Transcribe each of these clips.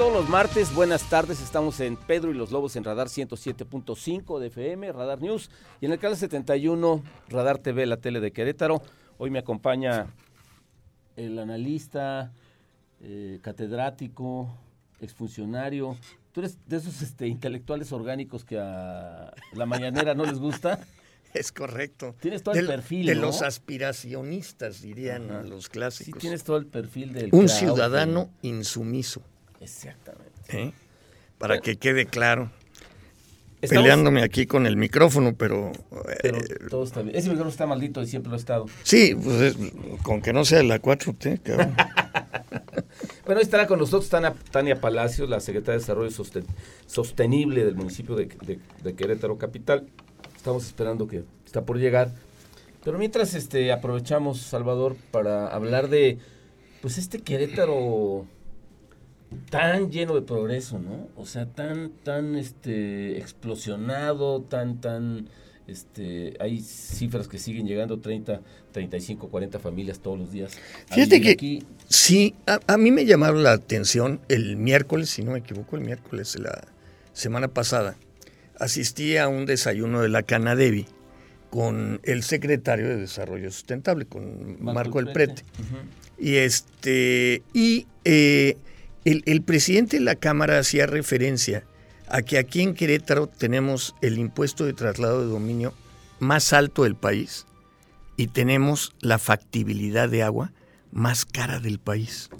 Todos los martes, buenas tardes. Estamos en Pedro y los Lobos en Radar 107.5 de FM, Radar News, y en el canal 71, Radar TV, la tele de Querétaro. Hoy me acompaña el analista, eh, catedrático, exfuncionario. ¿Tú eres de esos este, intelectuales orgánicos que a la mañanera no les gusta? Es correcto. Tienes todo el perfil, De ¿no? los aspiracionistas, dirían Ajá. los Sí, clásicos. tienes todo el perfil del... Un ciudadano insumiso. Exactamente. ¿eh? para que quede claro. Estamos- Peleándome aquí con el micrófono, pero... eh, Pero todo está bien. Ese micrófono está maldito y siempre lo ha estado. sí, pues es- con que no sea la 4T, cabrón. Bueno, estará con nosotros Tania, Tania Palacios, la secretaria de Desarrollo Sosten- Sostenible del municipio de, de- de Querétaro Capital. Estamos esperando que está por llegar. Pero mientras este aprovechamos, Salvador, para hablar de pues este Querétaro tan lleno de progreso, ¿no? O sea, tan, tan este explosionado, tan, tan este, hay cifras que siguen llegando, 30, 35, 40 familias todos los días. Fíjate que aquí. sí, a, a mí me llamaron la atención el miércoles, si no me equivoco, el miércoles la semana pasada. Asistí a un desayuno de la Canadevi con el secretario de Desarrollo Sustentable, con Marco, El Prete. Y este y eh, el, presidente de la Cámara hacía referencia a que aquí en Querétaro tenemos el impuesto de traslado de dominio más alto del país y tenemos la factibilidad de agua más cara del país.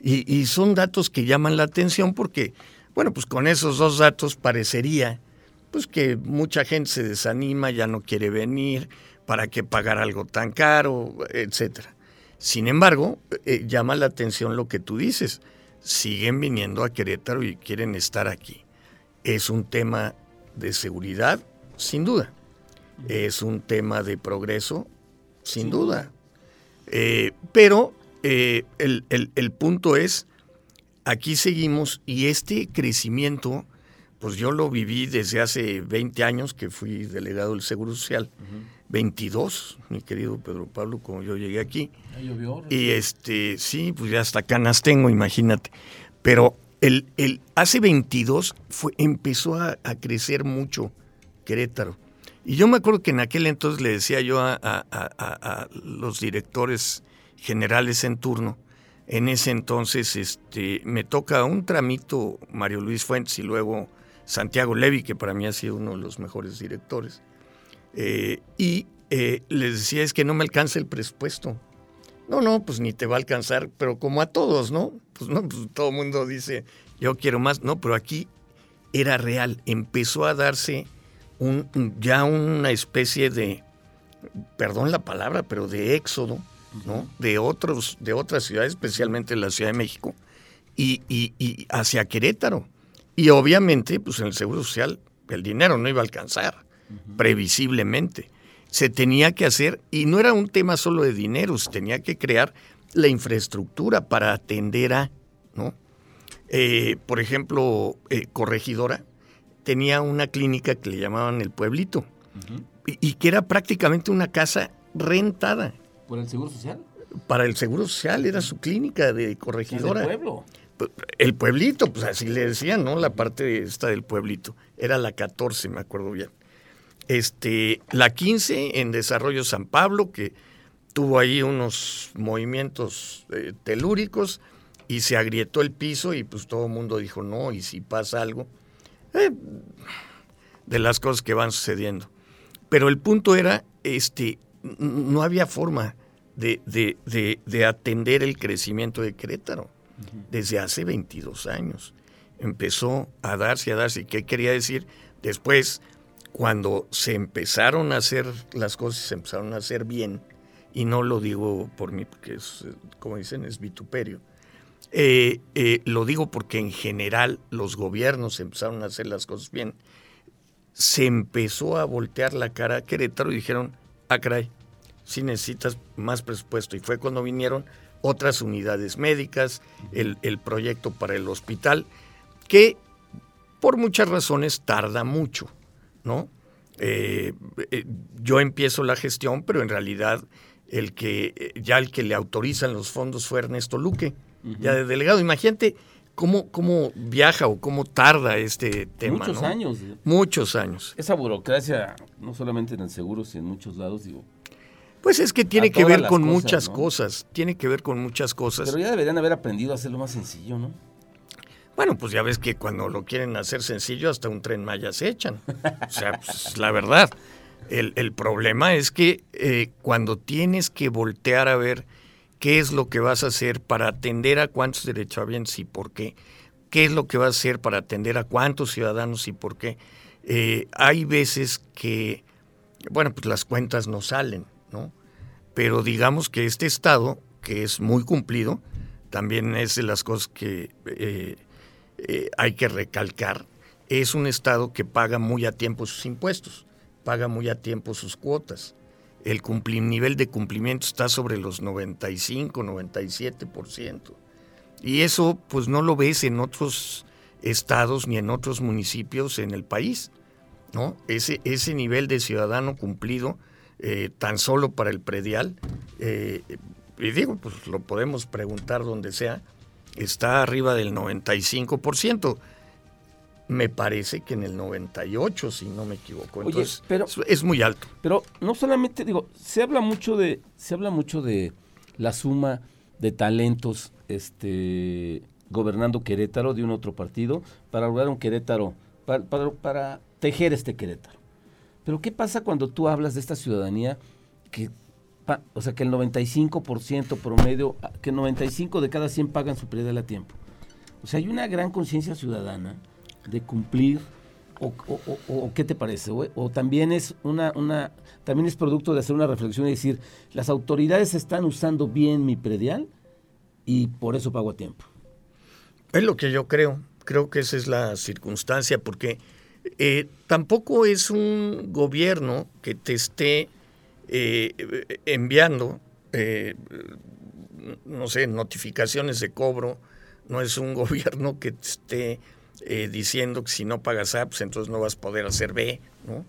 y, y son datos que llaman la atención porque, bueno, pues con esos dos datos parecería pues que mucha gente se desanima, ya no quiere venir, para qué pagar algo tan caro, etcétera. Sin embargo, eh, llama la atención lo que tú dices. Siguen viniendo a Querétaro y quieren estar aquí. Es un tema de seguridad, sin duda. Es un tema de progreso, sin, duda. Eh, pero eh, el, el- el punto es, aquí seguimos y este crecimiento, pues yo lo viví desde hace 20 años que fui delegado del Seguro Social. 22, mi querido Pedro Pablo, como yo llegué aquí. Llovió. Y este, sí, pues ya hasta canas tengo, imagínate. Pero el, el, hace 22 fue, empezó a, a crecer mucho Querétaro. Y yo me acuerdo que en aquel entonces le decía yo a- a- a los directores generales en turno, en ese entonces este, me toca un tramito Mario Luis Fuentes y luego Santiago Levi, que para mí ha sido uno de los mejores directores. Eh, y eh, les decía, es que no me alcanza el presupuesto. No, no, pues ni te va a alcanzar, pero como a todos, ¿no? Pues no, pues todo el mundo dice, yo quiero más. No, pero aquí era real. Empezó a darse un, ya una especie de, perdón la palabra, pero de éxodo, ¿no? De, otros, de otras ciudades, especialmente la Ciudad de México, y, y- y hacia Querétaro. Y obviamente, pues en el Seguro Social, el dinero no iba a alcanzar, previsiblemente. Se tenía que hacer, y no era un tema solo de dinero, se tenía que crear la infraestructura para atender a, ¿no? Eh, por ejemplo, eh, Corregidora tenía una clínica que le llamaban El Pueblito, y, y que era prácticamente una casa rentada ¿Por el Seguro Social? para el Seguro Social, era su clínica de ¿Del Corregidora. pueblo? El pueblito, pues así le decían, ¿no? La parte esta del pueblito. Era la 14, me acuerdo bien. Este, la 15 en Desarrollo San Pablo, que tuvo ahí unos movimientos eh, telúricos y se agrietó el piso y pues todo el mundo dijo, no, y si pasa algo, eh, de las cosas que van sucediendo. Pero el punto era, este, no había forma de, de- de- de atender el crecimiento de Querétaro desde hace 22 años. Empezó a darse, a darse. ¿Qué quería decir? Después, cuando se empezaron a hacer las cosas, se empezaron a hacer bien, y no lo digo por mí, porque es, como dicen, es vituperio. Eh, eh, lo digo porque en general los gobiernos empezaron a hacer las cosas bien. Se empezó a voltear la cara a Querétaro y dijeron, ah, caray, si necesitas más presupuesto. Y fue cuando vinieron otras unidades médicas, el, proyecto para el hospital, que por muchas razones tarda mucho, ¿no? Eh, yo empiezo la gestión, pero en realidad el que ya el que le autorizan los fondos fue Ernesto Luque, ya de delegado. Imagínate cómo, cómo viaja o cómo tarda este tema. Muchos años. Muchos años. Esa burocracia, no solamente en el seguro, sino en muchos lados, digo. Pues es que tiene que ver con muchas cosas, tiene que ver con muchas cosas. Pero ya deberían haber aprendido a hacerlo más sencillo, ¿no? Bueno, pues ya ves que cuando lo quieren hacer sencillo, hasta un tren maya se echan. O sea, pues, la verdad. El, problema es que eh, cuando tienes que voltear a ver qué es lo que vas a hacer para atender a cuántos derechohabientes y por qué, qué es lo que vas a hacer para atender a cuántos ciudadanos y por qué, eh, hay veces que, bueno, pues las cuentas no salen, ¿no? Pero digamos que este Estado, que es muy cumplido, también es de las cosas que eh, hay que recalcar, es un Estado que paga muy a tiempo sus impuestos paga muy a tiempo sus cuotas. El nivel de cumplimiento está sobre los 95, 97%. Y eso pues no lo ves en otros estados ni en otros municipios en el país. ¿no? Ese, ese nivel de ciudadano cumplido eh, tan solo para el predial, eh, y digo, pues lo podemos preguntar donde sea, está arriba del 95% me parece que en el 98, si no me equivoco. Entonces, pero, es muy alto. Pero no solamente, digo, se habla mucho de, se habla mucho de la suma de talentos este, gobernando Querétaro de un otro partido para lograr un Querétaro, para, para, tejer este Querétaro. Pero ¿qué pasa cuando tú hablas de esta ciudadanía que, o sea, que el 95% promedio, que 95 de cada 100 pagan su predial a tiempo? O sea, hay una gran conciencia ciudadana de cumplir o, qué te parece o, también es una una también es producto de hacer una reflexión y decir las autoridades están usando bien mi predial y por eso pago a tiempo es lo que yo creo creo que esa es la circunstancia porque eh, tampoco es un gobierno que te esté eh, enviando eh, no sé notificaciones de cobro no es un gobierno que esté eh, diciendo que si no pagas A, pues entonces no vas a poder hacer B. ¿no?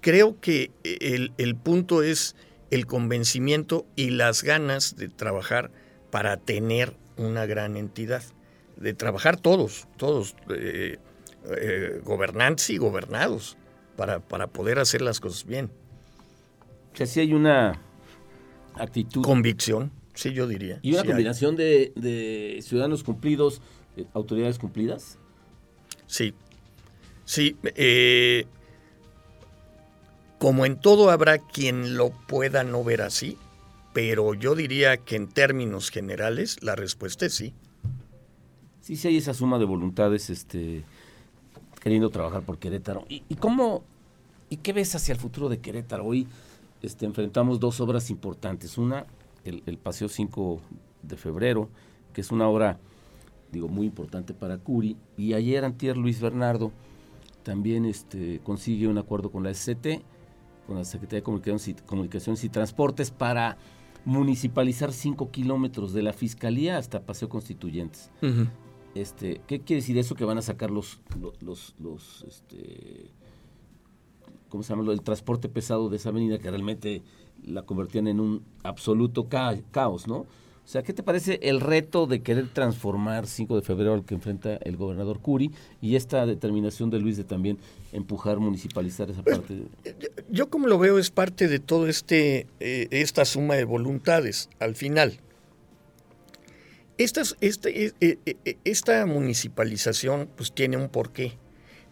Creo que el, punto es el convencimiento y las ganas de trabajar para tener una gran entidad, de trabajar todos, todos, gobernantes y gobernados, para, para poder hacer las cosas bien. O sea, sí hay una actitud. Convicción, sí, yo diría. Y una combinación de, de, ciudadanos cumplidos eh, autoridades cumplidas? Sí, sí. Eh, como en todo habrá quien lo pueda no ver así, pero yo diría que en términos generales la respuesta es sí. Sí, sí hay esa suma de voluntades este, queriendo trabajar por Querétaro. ¿Y, cómo, y qué ves hacia el futuro de Querétaro? Hoy este, enfrentamos dos obras importantes. Una, el, el Paseo 5 de febrero, que es una obra digo, muy importante para Curi. Y ayer antier Luis Bernardo también este, consigue un acuerdo con la SCT, con la Secretaría de Comunicaciones y, Transportes, para municipalizar 5 kilómetros de la Fiscalía hasta Paseo Constituyentes. este, ¿Qué quiere decir eso? Que van a sacar los, los, los, este, ¿cómo se llama? El transporte pesado de esa avenida que realmente la convertían en un absoluto caos, ¿no? O sea, ¿qué te parece el reto de querer transformar 5 de febrero al que enfrenta el gobernador Curi y esta determinación de Luis de también empujar, municipalizar esa pues, parte? Yo como lo veo es parte de todo este eh, esta suma de voluntades al final. Esta, este, eh, eh, esta municipalización pues tiene un porqué,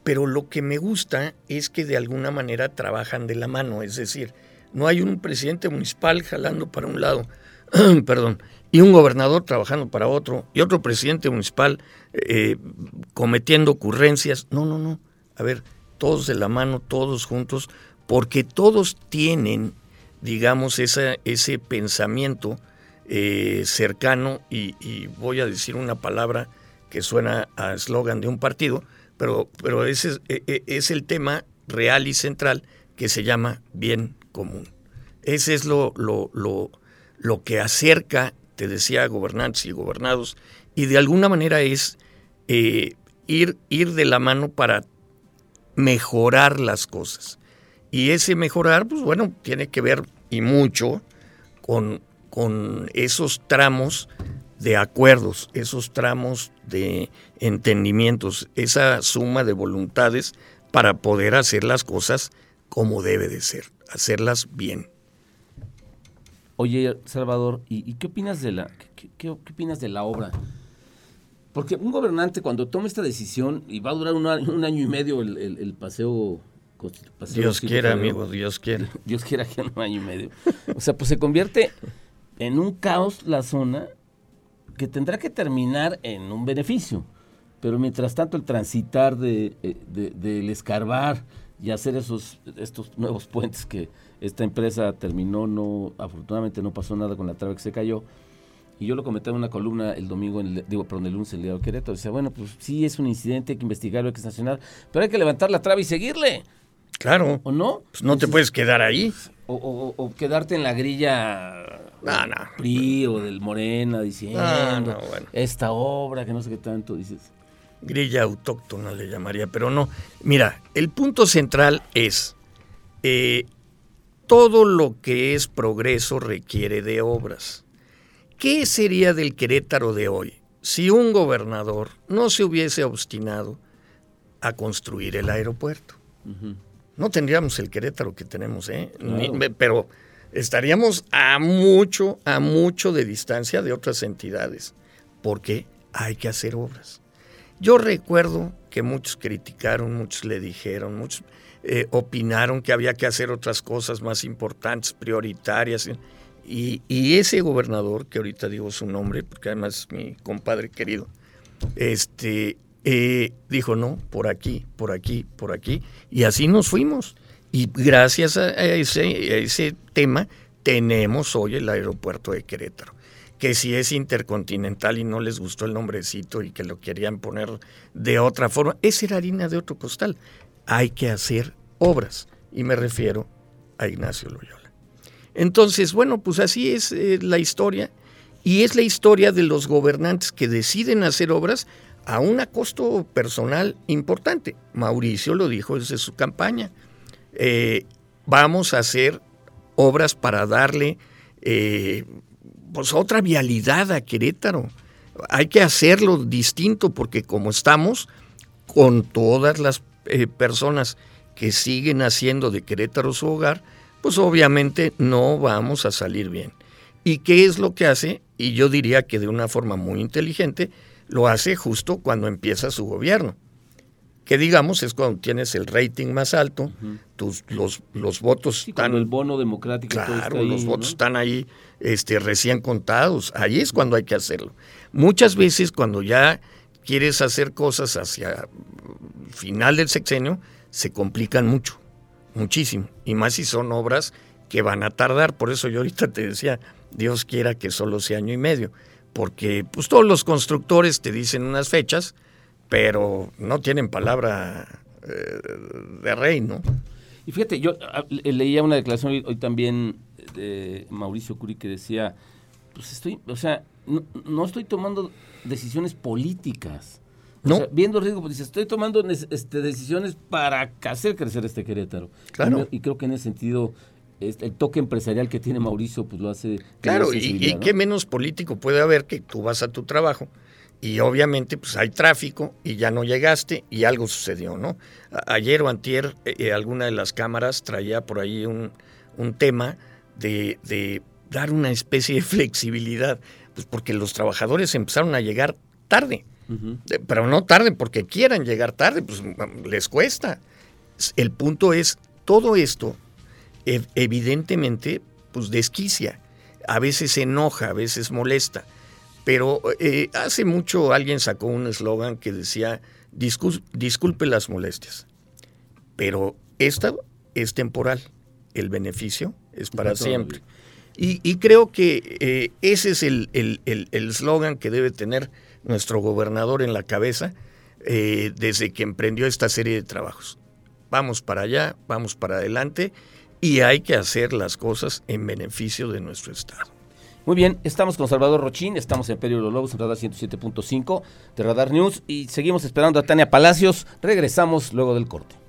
pero lo que me gusta es que de alguna manera trabajan de la mano, es decir, no hay un presidente municipal jalando para un lado, perdón, y un gobernador trabajando para otro, y otro presidente municipal eh, cometiendo ocurrencias. No, no, no. A ver, todos de la mano, todos juntos, porque todos tienen, digamos, esa, ese pensamiento eh, cercano, y, voy a decir una palabra que suena a eslogan de un partido, pero, pero ese es, e, e, es, el tema real y central que se llama bien común. Ese es lo, lo, lo, lo que acerca, te decía, gobernantes y gobernados, y de alguna manera es eh, ir, ir de la mano para mejorar las cosas. Y ese mejorar, pues bueno, tiene que ver y mucho con, con esos tramos de acuerdos, esos tramos de entendimientos, esa suma de voluntades para poder hacer las cosas como debe de ser, hacerlas bien. Oye, Salvador, ¿y, qué opinas de la qué, opinas de la obra porque un gobernante cuando toma esta decisión, y va a durar un año, y medio el, paseo, Dios quiera, amigo, Dios quiera. Dios quiera que un año y medio. O sea, pues se convierte en un caos la zona que tendrá que terminar en un beneficio. Pero mientras tanto el transitar de, eh, del escarbar y hacer esos estos nuevos puentes que esta empresa terminó, no afortunadamente no pasó nada con la trave que se cayó, y yo lo comenté en una columna el domingo, en el, digo, perdón, el lunes, el día de Querétaro. Decía, bueno, pues sí es un incidente, hay que investigarlo, hay que sancionar, pero hay que levantar la traba y seguirle. Claro. ¿O no? Pues no te puedes quedar ahí. O, quedarte en la grilla no, no. PRI o del Morena diciendo esta obra que no sé qué tanto dices. Grilla autóctona le llamaría, pero no. Mira, el punto central es eh, todo lo que es progreso requiere de obras. ¿Qué sería del Querétaro de hoy si un gobernador no se hubiese obstinado a construir el aeropuerto? No tendríamos el Querétaro que tenemos, ¿eh? pero estaríamos a mucho, a mucho de distancia de otras entidades, porque hay que hacer obras. Yo recuerdo que muchos criticaron, muchos le dijeron, muchos eh, opinaron que había que hacer otras cosas más importantes, prioritarias. Y, ese gobernador, que ahorita digo su nombre, porque además es mi compadre querido, este, eh, dijo, no, por aquí, por aquí, por aquí. Y así nos fuimos. Y gracias a ese, ese tema tenemos hoy el aeropuerto de Querétaro. Que si es intercontinental y no les gustó el nombrecito y que lo querían poner de otra forma, esa era harina de otro costal. Hay que hacer obras. Y me refiero a Ignacio Loyola. Entonces, bueno, pues así es eh, la historia y es la historia de los gobernantes que deciden hacer obras a un costo personal importante. Mauricio lo dijo desde su campaña. Eh, vamos a hacer obras para darle eh, pues otra vialidad a Querétaro. Hay que hacerlo distinto porque como estamos con todas las personas que siguen haciendo de Querétaro su hogar, pues obviamente no vamos a salir bien. ¿Y qué es lo que hace? Y yo diría que de una forma muy inteligente, lo hace justo cuando empieza su gobierno. Que digamos es cuando tienes el rating más alto, tus, los, los votos están... el bono democrático. Claro, los votos están ahí este, recién contados. Ahí es cuando hay que hacerlo. Muchas veces cuando ya quieres hacer cosas hacia final del sexenio, se complican mucho muchísimo, y más si son obras que van a tardar, por eso yo ahorita te decía, Dios quiera que solo sea año y medio, porque pues todos los constructores te dicen unas fechas, pero no tienen palabra eh, de rey, ¿no? Y fíjate, yo ah, leía una declaración hoy, también de Mauricio Curi que decía, pues estoy, o sea, no estoy tomando decisiones políticas ¿No? viendo el riesgo, pues dice, estoy tomando este, decisiones para hacer crecer este Querétaro. Claro. Y, creo que en ese sentido este, el toque empresarial que tiene Mauricio pues lo hace claro y, qué menos político puede haber que tú vas a tu trabajo y obviamente pues hay tráfico y ya no llegaste y algo sucedió no ayer o antier eh, eh, alguna de las cámaras traía por ahí un, un tema de, de, dar una especie de flexibilidad pues porque los trabajadores empezaron a llegar tarde. Pero no tarde porque quieran llegar tarde, pues les cuesta. El punto es, todo esto evidentemente pues desquicia, a veces enoja, a veces molesta, pero eh, hace mucho alguien sacó un eslogan que decía, disculpe las molestias, pero esta es temporal, el beneficio es para siempre. Y, creo que eh, ese es el eslogan el, que debe tener nuestro gobernador en la cabeza eh, desde que emprendió esta serie de trabajos. Vamos para allá, vamos para adelante y hay que hacer las cosas en beneficio de nuestro Estado. Muy bien, estamos con Salvador Rochín, estamos en Perio de los Lobos, en Radar 107.5 de Radar News y seguimos esperando a Tania Palacios. Regresamos luego del corte.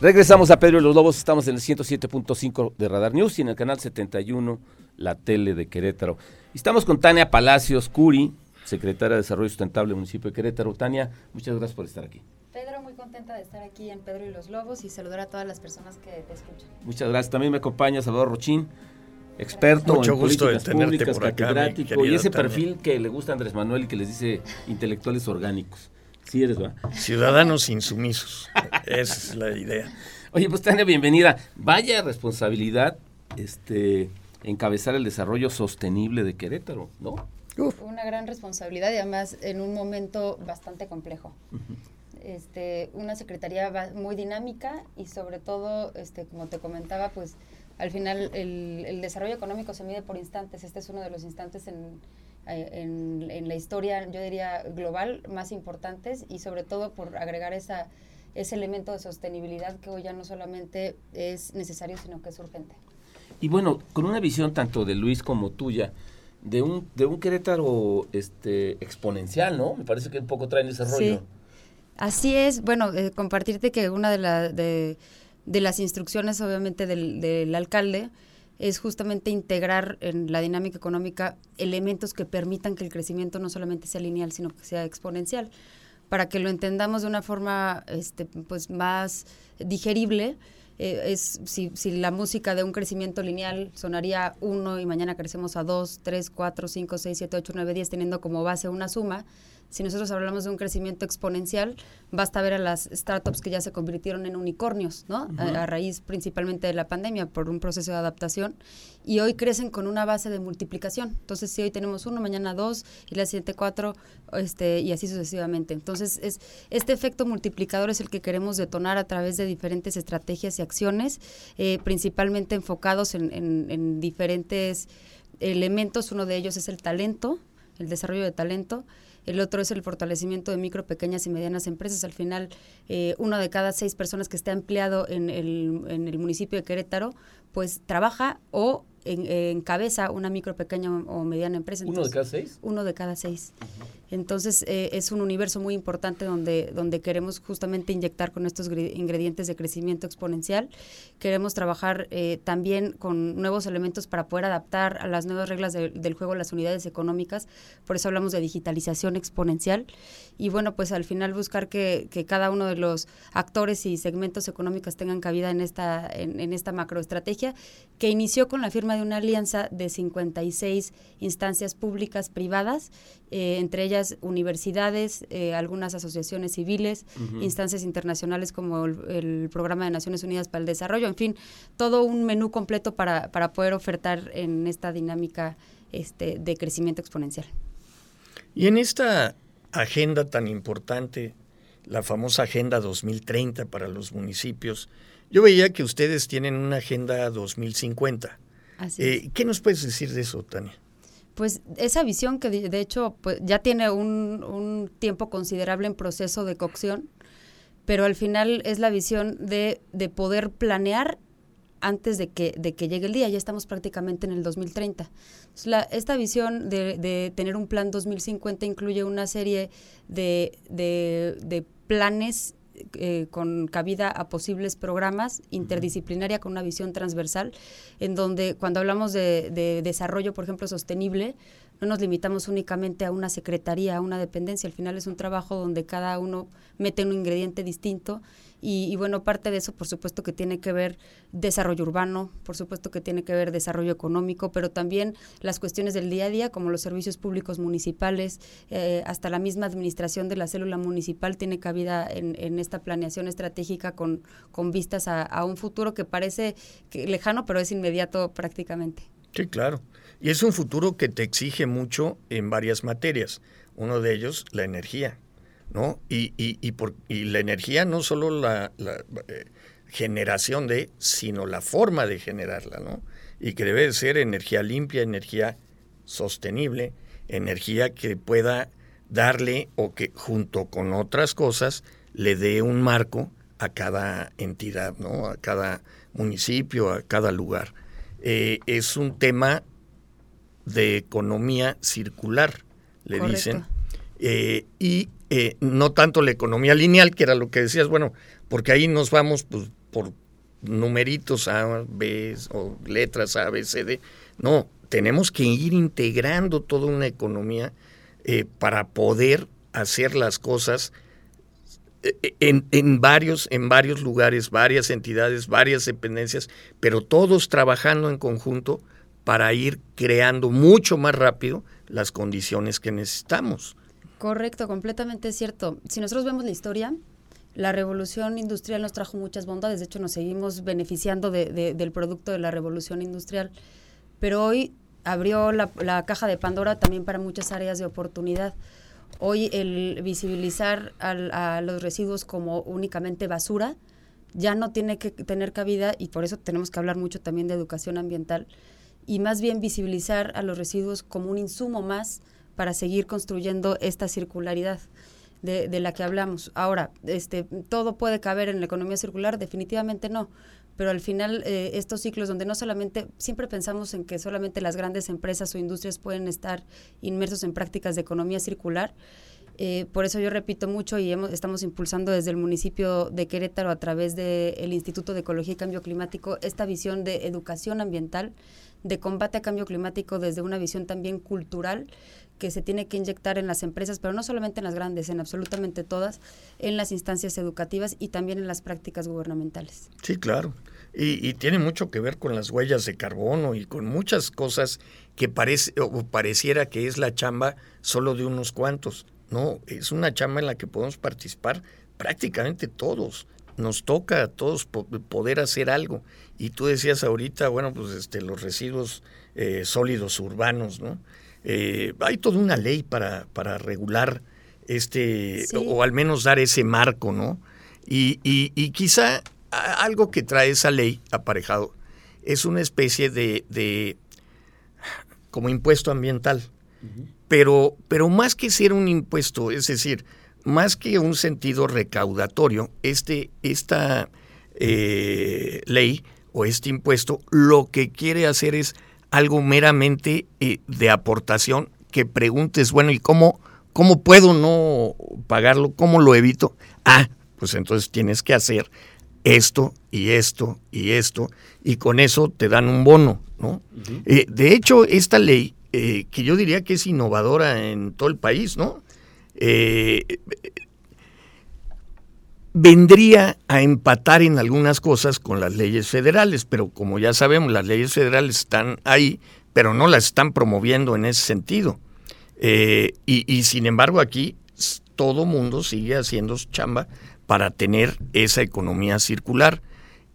Regresamos a Pedro y los Lobos, estamos en el 107.5 de Radar News y en el canal 71, la tele de Querétaro. Estamos con Tania Palacios Curi, secretaria de Desarrollo Sustentable del municipio de Querétaro. Tania, muchas gracias por estar aquí. Pedro, muy contenta de estar aquí en Pedro y los Lobos y saludar a todas las personas que te escuchan. Muchas gracias. También me acompaña Salvador Rochín, experto Mucho en gusto políticas de públicas, por acá, catedrático y ese perfil que le gusta a Andrés Manuel y que les dice intelectuales orgánicos. Sí eres, ¿va? Ciudadanos insumisos. Esa es la idea. Oye, pues Tania, bienvenida. Vaya responsabilidad este encabezar el desarrollo sostenible de Querétaro, ¿no? Una gran responsabilidad y además en un momento bastante complejo. este, una secretaría muy dinámica y sobre todo, este, como te comentaba, pues al final el, el desarrollo económico se mide por instantes. Este es uno de los instantes en, eh, en, la historia, yo diría, global más importantes y sobre todo por agregar esa, ese elemento de sostenibilidad que hoy ya no solamente es necesario, sino que es urgente. Y bueno, con una visión tanto de Luis como tuya, de un, de un Querétaro este, exponencial, ¿no? Me parece que un poco traen ese rollo. Sí. Así es, bueno, eh, compartirte que una de, la, de, de, las instrucciones, obviamente, del, del alcalde, es justamente integrar en la dinámica económica elementos que permitan que el crecimiento no solamente sea lineal, sino que sea exponencial. Para que lo entendamos de una forma este, pues más digerible, eh, es si, si, la música de un crecimiento lineal sonaría 1 y mañana crecemos a 2, 3, 4, 5, 6, 7, 8, 9, 10, teniendo como base una suma, si nosotros hablamos de un crecimiento exponencial, basta ver a las startups que ya se convirtieron en unicornios, ¿no? a, raíz principalmente de la pandemia, por un proceso de adaptación, y hoy crecen con una base de multiplicación. Entonces, si hoy tenemos uno, mañana dos, y la siguiente cuatro, este, y así sucesivamente. Entonces, es, este efecto multiplicador es el que queremos detonar a través de diferentes estrategias y acciones, eh, principalmente enfocados en, en diferentes elementos. Uno de ellos es el talento, el desarrollo de talento el otro es el fortalecimiento de micro, pequeñas y medianas empresas. Al final, eh, una de cada seis personas que está empleado en el, en el municipio de Querétaro, pues trabaja o encabeza una micro, pequeña o mediana empresa. ¿Uno de cada seis? Uno de cada seis. Entonces eh, es un universo muy importante donde, donde queremos justamente inyectar con estos ingredientes de crecimiento exponencial. Queremos trabajar eh, también con nuevos elementos para poder adaptar a las nuevas reglas del juego las unidades económicas. Por eso hablamos de digitalización exponencial. Y bueno, pues al final buscar que, que cada uno de los actores y segmentos económicos tengan cabida en esta, en, en esta macroestrategia que inició con la firma de una alianza de 56 instancias públicas privadas, eh, entre ellas universidades, eh, algunas asociaciones civiles, instancias internacionales como el, Programa de Naciones Unidas para el Desarrollo, en fin, todo un menú completo para, para poder ofertar en esta dinámica este, de crecimiento exponencial. Y en esta agenda tan importante, la famosa Agenda 2030 para los municipios, yo veía que ustedes tienen una Agenda 2050. Eh, ¿Qué nos puedes decir de eso, Tania? pues esa visión que de, hecho pues, ya tiene un, tiempo considerable en proceso de cocción, pero al final es la visión de, poder planear antes de que, de que llegue el día, ya estamos prácticamente en el 2030. esta visión de, tener un plan 2050 incluye una serie de, de planes eh, con cabida a posibles programas interdisciplinaria con una visión transversal, en donde cuando hablamos de, desarrollo, por ejemplo, sostenible, no nos limitamos únicamente a una secretaría, a una dependencia, al final es un trabajo donde cada uno mete un ingrediente distinto Y, bueno, parte de eso, por supuesto que tiene que ver desarrollo urbano, por supuesto que tiene que ver desarrollo económico, pero también las cuestiones del día a día, como los servicios públicos municipales, eh, hasta la misma administración de la célula municipal tiene cabida en, esta planeación estratégica con, con vistas a, un futuro que parece lejano, pero es inmediato prácticamente. Sí, claro. Y es un futuro que te exige mucho en varias materias. Uno de ellos, la energía. ¿No? Y, y, y, por, y la energía no solo la, eh, generación de, sino la forma de generarla, ¿no? Y que debe ser energía limpia, energía sostenible, energía que pueda darle o que junto con otras cosas le dé un marco a cada entidad, ¿no? A cada municipio, a cada lugar. Eh, es un tema de economía circular, le dicen. Eh, y eh, no tanto la economía lineal, que era lo que decías, bueno, porque ahí nos vamos pues, por numeritos A, B o letras A, B, C, D. No, tenemos que ir integrando toda una economía eh, para poder hacer las cosas eh, en, en, varios, en varios lugares, varias entidades, varias dependencias, pero todos trabajando en conjunto para ir creando mucho más rápido las condiciones que necesitamos. Correcto, completamente cierto. Si nosotros vemos la historia, la revolución industrial nos trajo muchas bondades, de hecho nos seguimos beneficiando de, del producto de la revolución industrial, pero hoy abrió la, caja de Pandora también para muchas áreas de oportunidad. Hoy el visibilizar a los residuos como únicamente basura ya no tiene que tener cabida y por eso tenemos que hablar mucho también de educación ambiental y más bien visibilizar a los residuos como un insumo más para seguir construyendo esta circularidad de, la que hablamos. Ahora, este, ¿todo puede caber en la economía circular? Definitivamente no. Pero al final, eh, estos ciclos donde no solamente, siempre pensamos en que solamente las grandes empresas o industrias pueden estar inmersos en prácticas de economía circular, eh, por eso yo repito mucho y estamos impulsando desde el municipio de Querétaro a través del Instituto de Ecología y Cambio Climático esta visión de educación ambiental, de combate a cambio climático desde una visión también cultural que se tiene que inyectar en las empresas, pero no solamente en las grandes, en absolutamente todas, en las instancias educativas y también en las prácticas gubernamentales. Sí, claro. Y, tiene mucho que ver con las huellas de carbono y con muchas cosas que parece o pareciera que es la chamba solo de unos cuantos. No, es una chamba en la que podemos participar prácticamente todos. Nos toca a todos poder hacer algo. Y tú decías ahorita, bueno, pues este, los residuos eh, sólidos urbanos, ¿no? Eh, hay toda una ley para, para regular este, o, al menos dar ese marco, ¿no? Y, y, quizá algo que trae esa ley aparejado es una especie de, de como impuesto ambiental. pero, pero más que ser un impuesto, es decir, más que un sentido recaudatorio, este, esta eh, ley o este impuesto lo que quiere hacer es algo meramente eh, de aportación que preguntes, bueno, ¿y cómo, cómo puedo no pagarlo? ¿Cómo lo evito? Ah, pues entonces tienes que hacer esto y esto y esto, y con eso te dan un bono, ¿no? Eh, de hecho, esta ley, eh, que yo diría que es innovadora en todo el país, ¿no? Vendría a empatar en algunas cosas con las leyes federales, pero como ya sabemos, las leyes federales están ahí, pero no las están promoviendo en ese sentido. Eh, y, sin embargo aquí todo mundo sigue haciendo chamba para tener esa economía circular.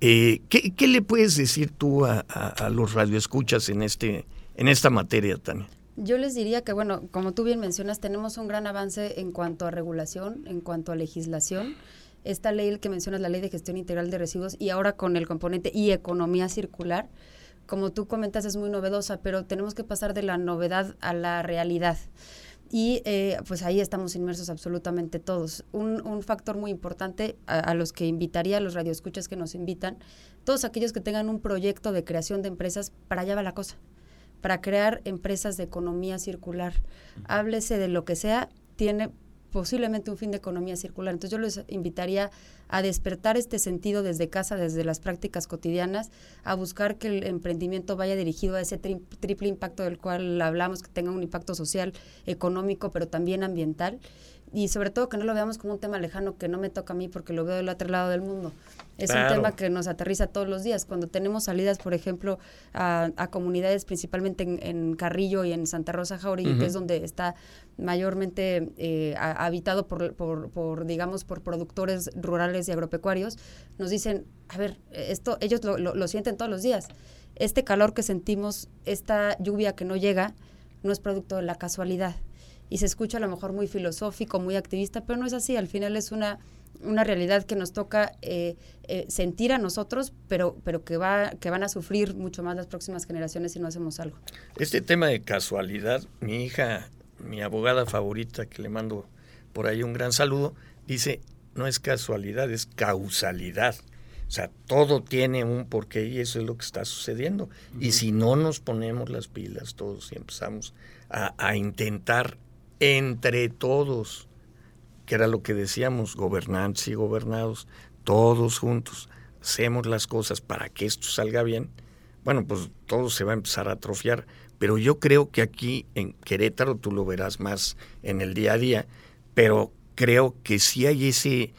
Eh, ¿qué, le puedes decir tú a, a, los radioescuchas en, este, en esta materia, Tania? Yo les diría que, bueno, como tú bien mencionas, tenemos un gran avance en cuanto a regulación, en cuanto a legislación esta ley que mencionas, la ley de gestión integral de residuos, y ahora con el componente y economía circular, como tú comentas, es muy novedosa, pero tenemos que pasar de la novedad a la realidad. Y eh, pues ahí estamos inmersos absolutamente todos. Un, factor muy importante a, los que invitaría, a los radioescuchas que nos invitan, todos aquellos que tengan un proyecto de creación de empresas, para allá va la cosa, para crear empresas de economía circular. Háblese de lo que sea, tiene posiblemente un fin de economía circular. Entonces yo les invitaría a despertar este sentido desde casa, desde las prácticas cotidianas, a buscar que el emprendimiento vaya dirigido a ese triple impacto del cual hablamos, que tenga un impacto social, económico, pero también ambiental y sobre todo que no lo veamos como un tema lejano que no me toca a mí porque lo veo del otro lado del mundo. Es un tema que nos aterriza todos los días. Cuando tenemos salidas, por ejemplo, a, a comunidades, principalmente en, en Carrillo y en Santa Rosa Jauregui, que es donde está mayormente eh, a- habitado por, por, por, digamos, por productores rurales y agropecuarios, nos dicen, a ver, esto ellos lo, lo- lo sienten todos los días. Este calor que sentimos, esta lluvia que no llega, no es producto de la casualidad. Y se escucha a lo mejor muy filosófico, muy activista, pero no es así. Al final es una, una realidad que nos toca eh, eh, sentir a nosotros, pero, pero que, va, que van a sufrir mucho más las próximas generaciones si no hacemos algo. Este tema de casualidad, mi hija, mi abogada favorita, que le mando por ahí un gran saludo, dice, no es casualidad, es causalidad. O sea, todo tiene un porqué y eso es lo que está sucediendo. Y si no nos ponemos las pilas todos y empezamos a, a intentar entre todos, que era lo que decíamos, gobernantes y gobernados, todos juntos, hacemos las cosas para que esto salga bien, bueno, pues todo se va a empezar a atrofiar. Pero yo creo que aquí en Querétaro, tú lo verás más en el día a día, pero creo que sí hay ese,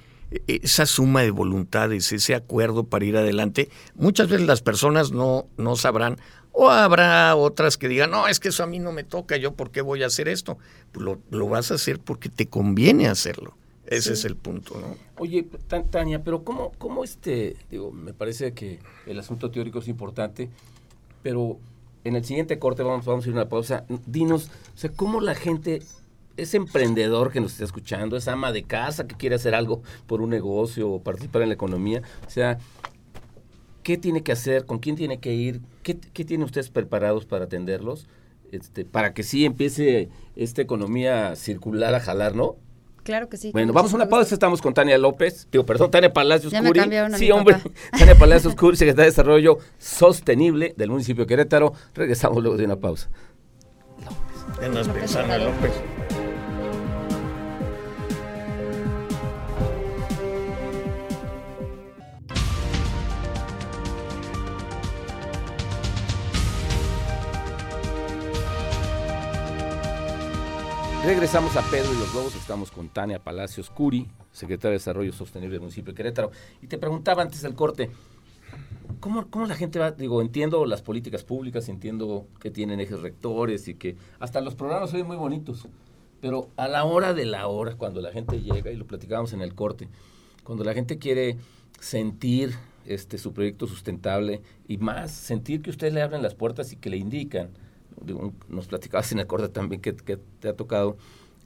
esa suma de voluntades, ese acuerdo para ir adelante. Muchas veces las personas no, no sabrán, o habrá otras que digan, no, es que eso a mí no me toca, yo por qué voy a hacer esto. Pues lo, lo vas a hacer porque te conviene hacerlo. Ese es el punto, ¿no? Oye, Tan- Tania, pero ¿cómo, cómo este, digo, me parece que el asunto teórico es importante, pero en el siguiente corte vamos, vamos a ir a una pausa. Dinos, o sea, ¿cómo la gente, ese emprendedor que nos está escuchando, esa ama de casa que quiere hacer algo por un negocio o participar en la economía, o sea, ¿qué tiene que hacer? ¿Con quién tiene que ir? ¿Qué, qué tienen ustedes preparados para atenderlos? Este, para que sí empiece esta economía circular a jalar, ¿no? Claro que sí. Bueno, vamos a una pausa. Estamos con Tania López. Digo, perdón, Tania Palacios Ya me Curi. cambiaron a sí, mi hombre. papá. Tania Palacios Curi, secretaria de Desarrollo Sostenible del municipio de Querétaro. Regresamos luego de una pausa. López en Obrador. López. Regresamos a Pedro y los Lobos. Estamos con Tania Palacios Curi, secretaria de Desarrollo Sostenible del municipio de Querétaro. Y te preguntaba antes del corte, ¿cómo, cómo la gente va? Digo, entiendo las políticas públicas, entiendo que tienen ejes rectores y que hasta los programas son muy bonitos. Pero a la hora de la hora, cuando la gente llega, y lo platicábamos en el corte, cuando la gente quiere sentir este su proyecto sustentable y más, sentir que ustedes le abren las puertas y que le indican, digo, nos platicabas en el corte también que, que te ha tocado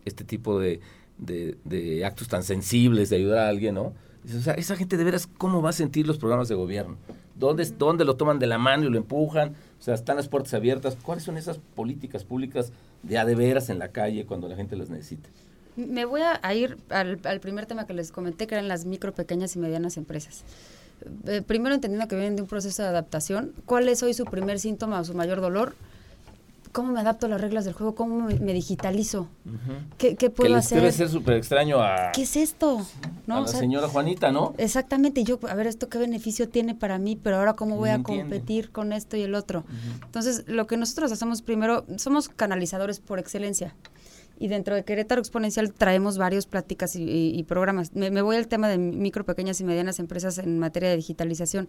este tipo de, de- de actos tan sensibles de ayudar a alguien, ¿no? Dices, o sea, esa gente de veras, ¿cómo va a sentir los programas de gobierno? ¿Dónde, ¿Dónde lo toman de la mano y lo empujan? O sea, están las puertas abiertas. ¿Cuáles son esas políticas públicas de a de veras en la calle cuando la gente las necesita? Me voy a, a ir al, al primer tema que les comenté, que eran las micro, pequeñas y medianas empresas. Eh, primero entendiendo que vienen de un proceso de adaptación, ¿cuál es hoy su primer síntoma o su mayor dolor? ¿Cómo me adapto a las reglas del juego? ¿Cómo me, me digitalizo? ¿Qué, qué Que puedo les debe hacer? ser súper extraño a, ¿Qué es esto? ¿No? a O la sea, señora Juanita, ¿no? Exactamente, y yo, a ver, ¿esto qué beneficio tiene para mí? Pero ahora, ¿cómo voy No a entiende. competir con esto y el otro? Entonces, lo que nosotros hacemos primero, somos canalizadores por excelencia. Y dentro de Querétaro Exponencial traemos varios pláticas y, y- y programas. Me, me voy al tema de micro, pequeñas y medianas empresas en materia de digitalización.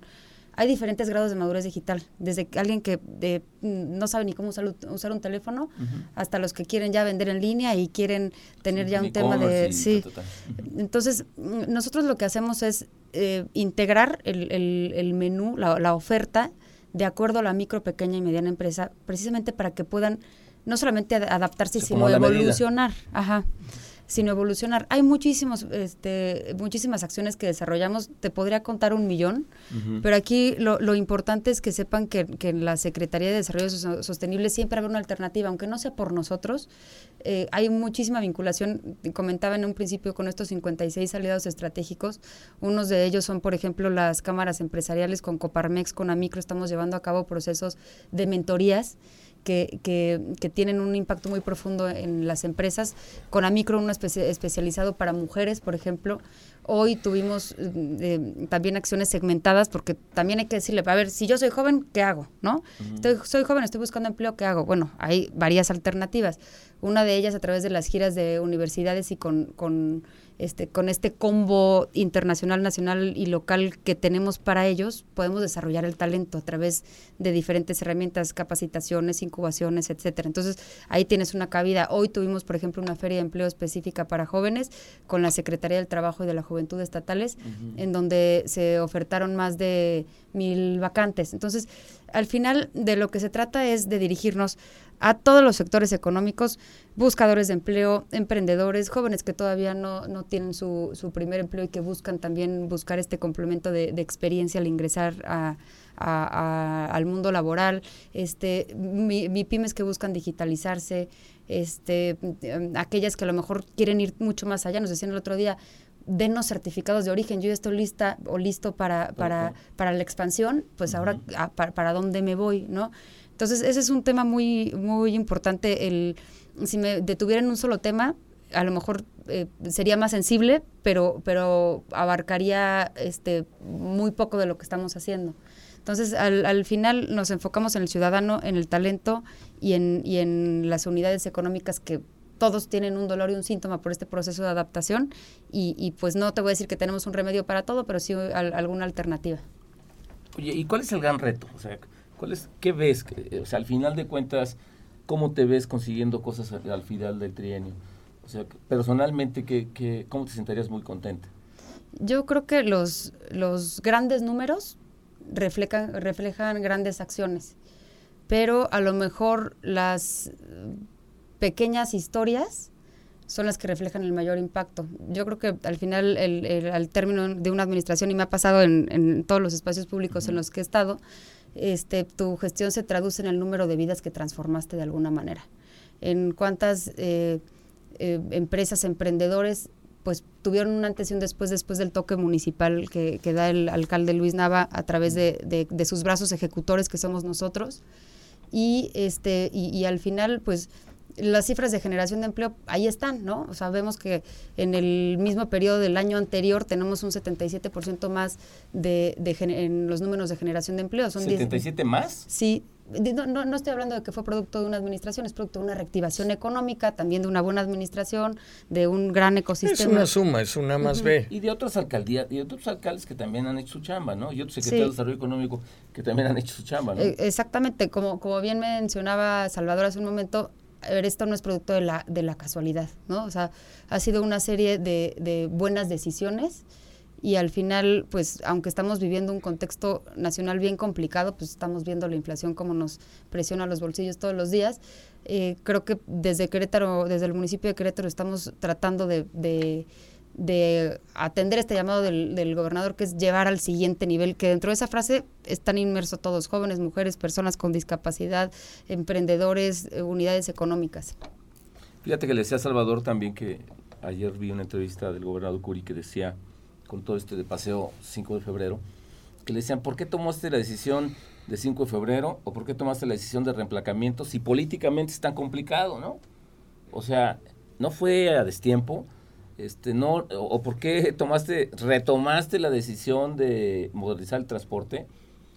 Hay diferentes grados de madurez digital, desde alguien que eh, mm, no sabe ni cómo usar, usar un teléfono, hasta los que quieren ya vender en línea y quieren tener ya un tema de... Sí, ta, ta, ta. entonces, mm, nosotros lo que hacemos es eh, integrar el, el- el menú, la, la oferta, de acuerdo a la micro, pequeña y mediana empresa, precisamente para que puedan no solamente ad- adaptarse, sino evolucionar. Ajá. Sino evolucionar. Hay muchísimos, este, muchísimas acciones que desarrollamos. Te podría contar un millón, pero aquí lo, lo importante es que sepan que, que en la Secretaría de Desarrollo Sos- Sostenible siempre habrá una alternativa, aunque no sea por nosotros. eh, hay muchísima vinculación, comentaba en un principio, con estos 56 aliados estratégicos. Unos de ellos son, por ejemplo, las cámaras empresariales con Coparmex, con Amicro. Estamos llevando a cabo procesos de mentorías que, que, que tienen un impacto muy profundo en las empresas. Con Amicro, uno espe- especializado para mujeres, por ejemplo, hoy tuvimos eh, también acciones segmentadas porque también hay que decirle, a ver, si yo soy joven, ¿qué hago? ¿No? estoy, soy joven, estoy buscando empleo, ¿qué hago? Bueno, hay varias alternativas. Una de ellas a través de las giras de universidades y con, con este, con este combo internacional, nacional y local que tenemos para ellos, podemos desarrollar el talento a través de diferentes herramientas, capacitaciones, incubaciones, etcétera. Entonces, ahí tienes una cabida. Hoy tuvimos, por ejemplo, una feria de empleo específica para jóvenes con la Secretaría del Trabajo y de la Juventud estatales, en donde se ofertaron más de mil vacantes. Entonces, al final de lo que se trata es de dirigirnos a todos los sectores económicos, buscadores de empleo, emprendedores, jóvenes que todavía no, no tienen su, su, primer empleo y que buscan también buscar este complemento de, experiencia al ingresar a, al mundo laboral, este, mi, mi, pymes que buscan digitalizarse, este, aquellas que a lo mejor quieren ir mucho más allá, nos decían el otro día, denos certificados de origen, yo ya estoy lista o listo para, para, para la expansión, pues ahora para, para dónde me voy, ¿no? Entonces, ese es un tema muy, muy importante. El, si me detuviera en un solo tema, a lo mejor eh, sería más sensible, pero, pero abarcaría este, muy poco de lo que estamos haciendo. Entonces, al, al, final nos enfocamos en el ciudadano, en el talento y en, y en las unidades económicas que todos tienen un dolor y un síntoma por este proceso de adaptación y, y pues no te voy a decir que tenemos un remedio para todo, pero sí alguna alternativa. Oye, ¿y cuál es el gran reto? O sea, ¿Qué ves? O sea, al final de cuentas, ¿cómo te ves consiguiendo cosas al, final del trienio? O sea, personalmente, ¿qué, cómo te sentirías muy contenta? Yo creo que los, los grandes números reflejan, reflejan grandes acciones, pero a lo mejor las pequeñas historias son las que reflejan el mayor impacto. Yo creo que al final, el, al término de una administración, y me ha pasado en, en todos los espacios públicos en los que he estado, este, tu gestión se traduce en el número de vidas que transformaste de alguna manera. En cuántas eh, eh, empresas, emprendedores, pues tuvieron un antes y un después después del toque municipal que, da el alcalde Luis Nava a través de, de, sus brazos ejecutores que somos nosotros. Y, este, y al final, pues las cifras de generación de empleo ahí están, ¿no? O sea, vemos que en el mismo periodo del año anterior tenemos un 77% más de, de en los números de generación de empleo. Son ¿77 más? Sí. No, no, estoy hablando de que fue producto de una administración, es producto de una reactivación económica, también de una buena administración, de un gran ecosistema. Es una suma, es una más B. Y de otras alcaldías, y de otros alcaldes que también han hecho su chamba, ¿no? Y otros secretarios de Desarrollo Económico que también han hecho su chamba, ¿no? E, exactamente, como, como bien mencionaba Salvador hace un momento, esto no es producto de la, de la casualidad, ¿no? O sea, ha sido una serie de, de buenas decisiones y al final, pues, aunque estamos viviendo un contexto nacional bien complicado, pues estamos viendo la inflación como nos presiona los bolsillos todos los días. Eh, creo que desde Querétaro, desde el municipio de Querétaro, estamos tratando de de atender este llamado del, gobernador, que es llevar al siguiente nivel, que dentro de esa frase están inmersos todos, jóvenes, mujeres, personas con discapacidad, emprendedores, eh, unidades económicas. Fíjate que le decía a Salvador también que ayer vi una entrevista del gobernador Curi que decía, con todo este de paseo 5 de febrero, que le decían, ¿por qué tomaste la decisión de 5 de febrero o por qué tomaste la decisión de reemplacamiento si políticamente es tan complicado, ¿no? O sea, no fue a destiempo, este no o, por qué tomaste retomaste la decisión de modernizar el transporte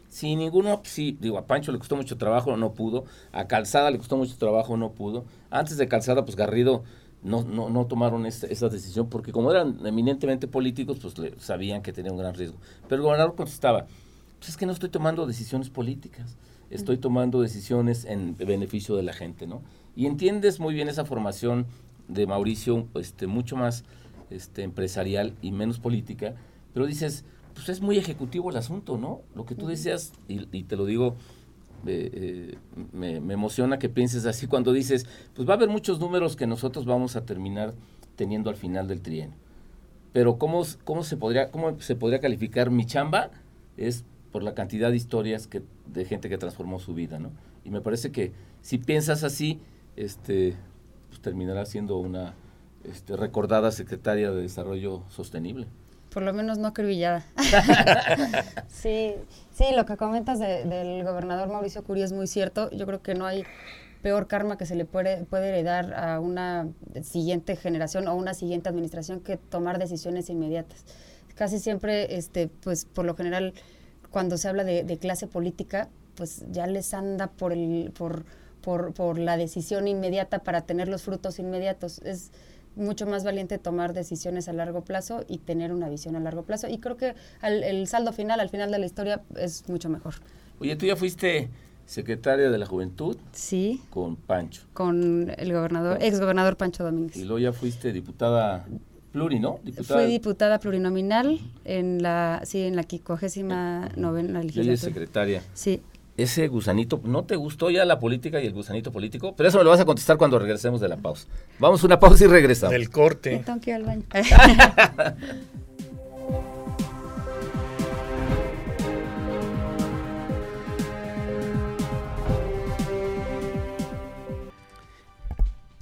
si ninguno sí digo a Pancho le costó mucho trabajo no pudo. A Calzada le costó mucho trabajo no pudo. Antes de Calzada pues Garrido no, no, no tomaron esa decisión porque como eran eminentemente políticos pues sabían que tenía un gran riesgo. Pero el gobernador contestaba pues es que no estoy tomando decisiones políticas estoy tomando decisiones en beneficio de la gente no y entiendes muy bien esa formación de Mauricio este, mucho más este, empresarial y menos política, pero dices, pues es muy ejecutivo el asunto, ¿no? Lo que tú decías, y, te lo digo, eh, eh, me, emociona que pienses así cuando dices, pues va a haber muchos números que nosotros vamos a terminar teniendo al final del trienio. Pero ¿cómo, cómo, se, podría, ¿cómo se podría calificar mi chamba? Es por la cantidad de historias que, de gente que transformó su vida, ¿no? Y me parece que si piensas así, este, pues, terminará siendo una este, recordada secretaria de Desarrollo Sostenible. Por lo menos no acribillada. sí, sí, lo que comentas del gobernador Mauricio Curia es muy cierto. Yo creo que no hay peor karma que se le puede, puede heredar a una siguiente generación o una siguiente administración que tomar decisiones inmediatas. Casi siempre, este, pues por lo general, cuando se habla de, de clase política, pues ya les anda por el, por, por, por la decisión inmediata para tener los frutos inmediatos. Es mucho más valiente tomar decisiones a largo plazo y tener una visión a largo plazo. Y creo que al, el saldo final, al final de la historia, es mucho mejor. Oye, tú ya fuiste secretaria de la Juventud Sí, con Pancho. con el gobernador, ex gobernador Pancho Domínguez. Y luego ya fuiste diputada pluri, ¿no? Diputada, Fui diputada plurinominal en la, sí, en la quincuagésima novena y hoy es legislatura. secretaria. Sí. Ese gusanito, ¿no te gustó ya la política y el gusanito político? Pero eso me lo vas a contestar cuando regresemos de la pausa. Vamos a una pausa y regresamos. Del corte. Tengo que ir al baño.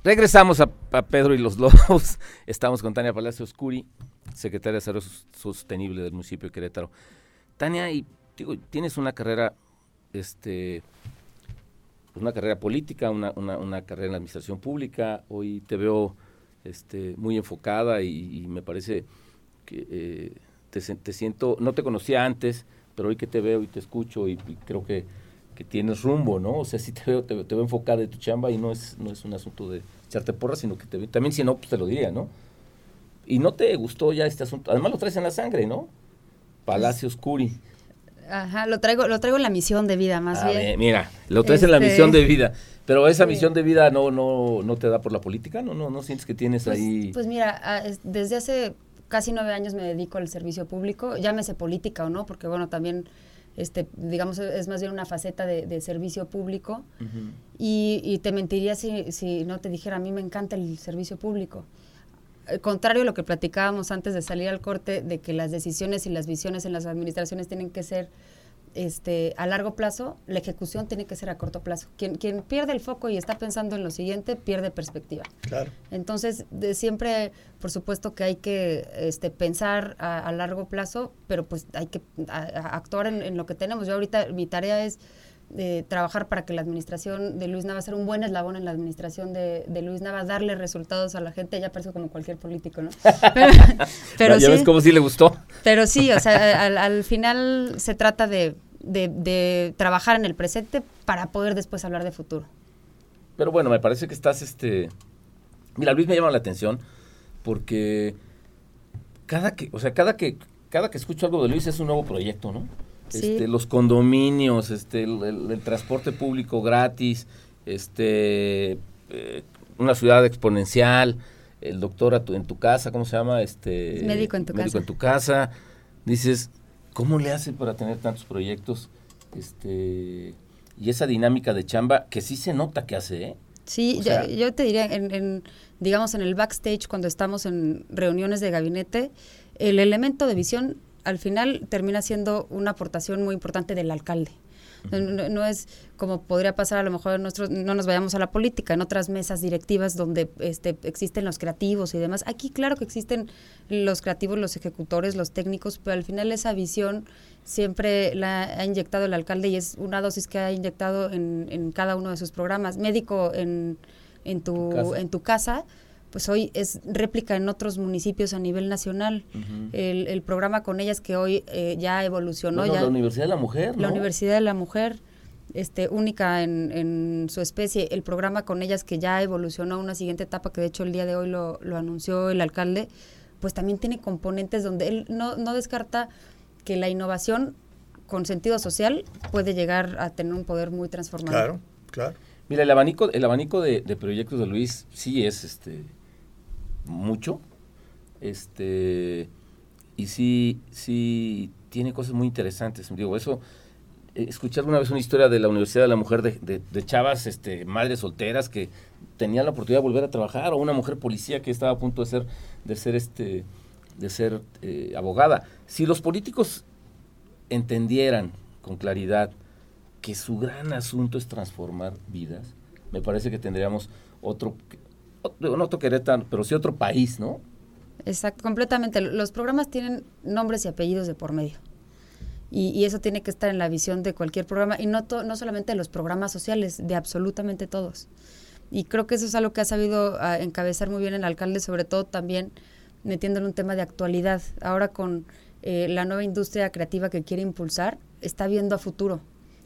Regresamos a, a Pedro y los Lobos. Estamos con Tania Palacios Curi, secretaria de Desarrollo Sostenible del municipio de Querétaro. Tania, y digo, tienes una carrera, este, una carrera política, una, una- una carrera en la administración pública. Hoy te veo este, muy enfocada y, me parece que eh, te, siento, no te conocía antes, pero hoy que te veo y te escucho y, creo que, que tienes rumbo, ¿no? O sea, sí te veo, te, veo- enfocada de tu chamba y no es, no es un asunto de echarte porras, sino que te veo- también si no, pues te lo diría, ¿no? Y no te gustó ya este asunto, además lo traes en la sangre, ¿no? Palacios Curi. Ajá, lo traigo, lo traigo en la misión de vida, más A bien. ver, mira, lo traes en la Este- misión de vida, pero esa Sí. misión de vida no, no, no te da por la política, no, no, no sientes que tienes Pues, ahí. pues mira, ah, es- desde hace casi nueve años me dedico al servicio público, llámese política o no, porque bueno, también, este, digamos, es más bien una faceta de, de servicio público. Y, y te mentiría si, si no te dijera, a mí me encanta el servicio público. Al contrario a lo que platicábamos antes de salir al corte, de que las decisiones y las visiones en las administraciones tienen que ser este, a largo plazo, la ejecución tiene que ser a corto plazo. Quien, quien pierde el foco y está pensando en lo siguiente, pierde perspectiva. Claro. Entonces, de siempre, por supuesto que hay que este, pensar a, a largo plazo, pero pues hay que a- a- actuar en, en lo que tenemos. Yo ahorita mi tarea es eh, trabajar para que la administración de Luis Nava, ser un buen eslabón en la administración de, de Luis Nava, darle resultados a la gente, ya parece como cualquier político, ¿no? Pero, pero ya sí, ves cómo sí le gustó. pero sí, o sea, al, al final se trata de, de- de trabajar en el presente para poder después hablar de futuro. Pero bueno, me parece que estás, este... Mira, Luis me llama la atención porque cada que, o sea, cada que, cada que escucho algo de Luis es un nuevo proyecto, ¿no? Sí. Este, los condominios, este, el, el- el transporte público gratis, este, eh, una ciudad exponencial, el doctor a tu- en tu casa, ¿cómo se llama? Este, Médico en tu médico casa. en tu casa. Dices, ¿cómo le hace para tener tantos proyectos? Este, y esa dinámica de chamba que sí se nota que hace, ¿eh? Sí, O yo, yo te diría, en, en, digamos, en el backstage, cuando estamos en reuniones de gabinete, el elemento de visión al final termina siendo una aportación muy importante del alcalde. No, es como podría pasar a lo mejor en nuestros, no nos vayamos a la política, en otras mesas directivas donde este, existen los creativos y demás. Aquí claro que existen los creativos, los ejecutores, los técnicos, pero al final esa visión siempre la ha inyectado el alcalde y es una dosis que ha inyectado en, en cada uno de sus programas. Médico en, en, tu, Tu casa. en tu casa, pues hoy es réplica en otros municipios a nivel nacional. el, el programa con ellas que hoy eh, ya evolucionó, Bueno, ya la Universidad de la Mujer, la. Universidad de la Mujer, este, única en, en su especie, el programa con ellas que ya evolucionó a una siguiente etapa, que de hecho el día de hoy lo, lo anunció el alcalde, pues también tiene componentes donde él no, no descarta que la innovación con sentido social puede llegar a tener un poder muy transformador. Claro, claro. Mira, el abanico, el abanico de, de proyectos de Luis sí es este mucho. Este y sí, sí tiene cosas muy interesantes. Digo, eso, eh, escuché alguna vez una historia de la Universidad de la Mujer de, de- de chavas, este, madres solteras que tenían la oportunidad de volver a trabajar, o una mujer policía que estaba a punto de ser, de ser este, de ser eh, abogada. Si los políticos entendieran con claridad que su gran asunto es transformar vidas, me parece que tendríamos otro, otro, no otro Querétaro, pero sí otro país, ¿no? Exacto, completamente. Los programas tienen nombres y apellidos de por medio. Y, eso tiene que estar en la visión de cualquier programa, y no, no solamente de los programas sociales, de absolutamente todos. Y creo que eso es algo que ha sabido ah, encabezar muy bien el alcalde, sobre todo también metiendo en un tema de actualidad. Ahora con eh, la nueva industria creativa que quiere impulsar, está viendo a futuro.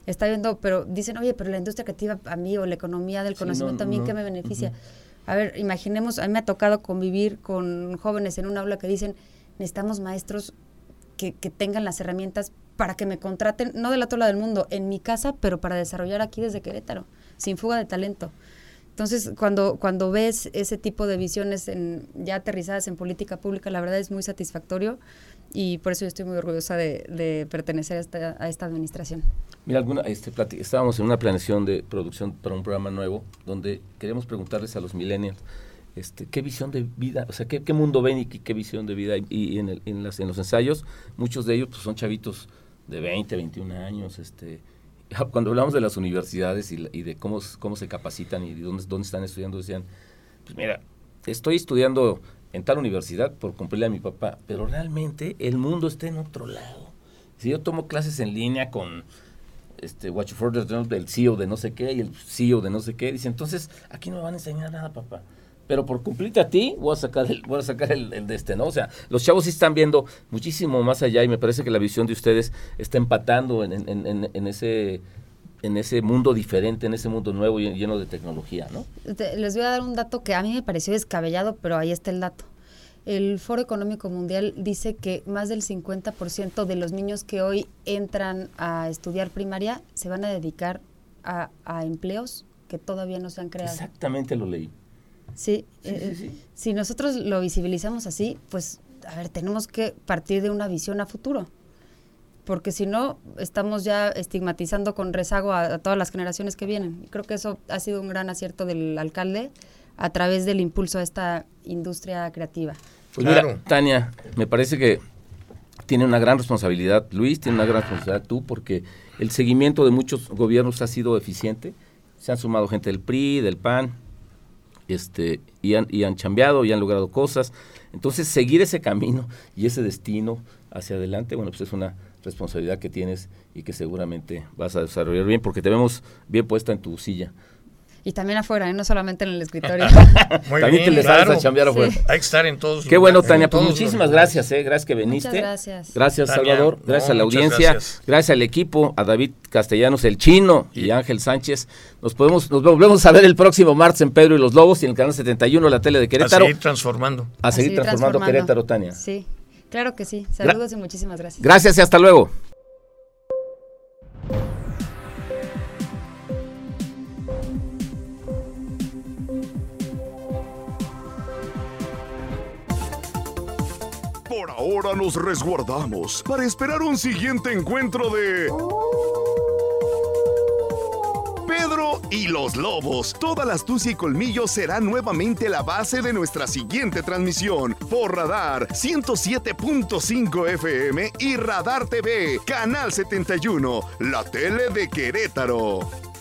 Está viendo, pero dicen, oye, pero la industria creativa a mí o la economía del conocimiento a mí, ¿qué me beneficia? A ver, imaginemos, a mí me ha tocado convivir con jóvenes en un aula que dicen, necesitamos maestros que, que tengan las herramientas para que me contraten, no del otro lado del mundo, en mi casa, pero para desarrollar aquí desde Querétaro, sin fuga de talento. Entonces, cuando, cuando ves ese tipo de visiones ya aterrizadas en política pública, la verdad es muy satisfactorio y por eso yo estoy muy orgullosa de, pertenecer a esta, administración. Mira, alguna, este, estábamos en una planeación de producción para un programa nuevo donde queremos preguntarles a los millennials este, qué visión de vida, o sea, qué, qué mundo ven y qué, visión de vida. Y, en, el, en, las, en los ensayos, muchos de ellos pues, son chavitos de 20, 21 años. Este, cuando hablamos de las universidades y, y de cómo, cómo se capacitan y dónde, dónde están estudiando, decían, pues mira, estoy estudiando en tal universidad por cumplirle a mi papá, pero realmente el mundo está en otro lado. Si yo tomo clases en línea con este Watch del CEO de no sé qué y el CEO de no sé qué, dice, entonces aquí no me van a enseñar nada, papá. Pero por cumplirte a ti, voy a sacar el, voy a sacar el, de este, ¿no? O sea, los chavos sí están viendo muchísimo más allá y me parece que la visión de ustedes está empatando en, en ese en ese mundo diferente, en ese mundo nuevo y lleno de tecnología, ¿no? Les voy a dar un dato que a mí me pareció descabellado, pero ahí está el dato. El Foro Económico Mundial dice que más del 50% de los niños que hoy entran a estudiar primaria se van a dedicar a, empleos que todavía no se han creado. Exactamente lo leí. Sí, eh, si nosotros lo visibilizamos así, pues, a ver, tenemos que partir de una visión a futuro porque si no, estamos ya estigmatizando con rezago a, todas las generaciones que vienen. Y creo que eso ha sido un gran acierto del alcalde a través del impulso a esta industria creativa. Pues mira, Tania, me parece que tiene una gran responsabilidad, Luis, tiene una gran responsabilidad tú, porque el seguimiento de muchos gobiernos ha sido eficiente. Se han sumado gente del PRI, del PAN, este, y han, y han chambeado y han logrado cosas. Entonces, seguir ese camino y ese destino hacia adelante, bueno, pues es una responsabilidad que tienes y que seguramente vas a desarrollar bien porque te vemos bien puesta en tu silla. Y también afuera, ¿eh? no solamente en el escritorio. también te les a chambear afuera. Hay que estar en todos Qué bueno, Tania. Pues muchísimas gracias, ¿eh? Gracias que viniste. Muchas gracias. Gracias, Salvador. Gracias a la audiencia. Gracias. al equipo, a David Castellanos, el chino y, Ángel Sánchez. Nos podemos, nos volvemos a ver el próximo martes en Pedro y los Lobos y en el canal 71, la tele de Querétaro. A seguir transformando. A seguir, transformando, transformando Querétaro, Tania. Sí. Claro que sí. Saludos y muchísimas gracias. Gracias y hasta luego. Por ahora nos resguardamos para esperar un siguiente encuentro de... Pedro y los Lobos. Toda la astucia y colmillo será nuevamente la base de nuestra siguiente transmisión por Radar 107.5 FM y Radar TV, Canal 71, la tele de Querétaro.